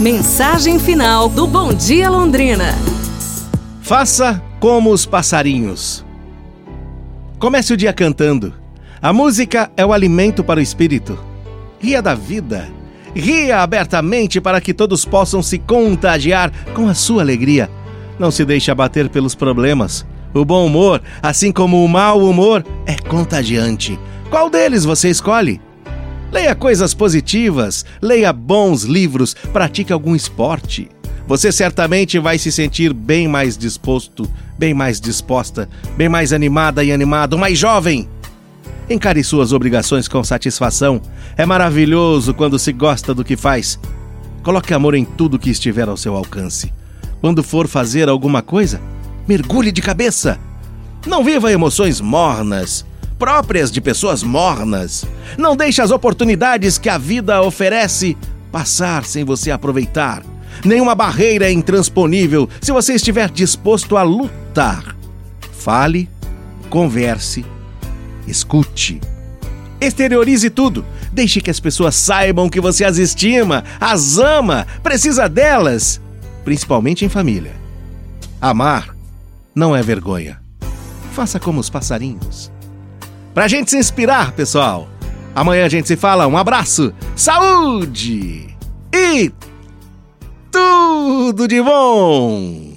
Mensagem final do Bom Dia Londrina. Faça como os passarinhos. Comece o dia cantando. A música é o alimento para o espírito. Ria da vida. Ria abertamente para que todos possam se contagiar com a sua alegria. Não se deixe abater pelos problemas. O bom humor, assim como o mau humor, é contagiante. Qual deles você escolhe? Leia coisas positivas, leia bons livros, pratique algum esporte. Você certamente vai se sentir bem mais disposto, bem mais disposta, bem mais animada e animado, mais jovem. Encare suas obrigações com satisfação. É maravilhoso quando se gosta do que faz. Coloque amor em tudo que estiver ao seu alcance. Quando for fazer alguma coisa, mergulhe de cabeça. Não viva emoções mornas próprias de pessoas mornas. Não deixe as oportunidades que a vida oferece passar sem você aproveitar. Nenhuma barreira é intransponível se você estiver disposto a lutar. Fale, converse, escute. Exteriorize tudo. Deixe que as pessoas saibam que você as estima, as ama, precisa delas, principalmente em família. Amar não é vergonha. Faça como os passarinhos pra gente se inspirar, pessoal. Amanhã a gente se fala. Um abraço, saúde e tudo de bom!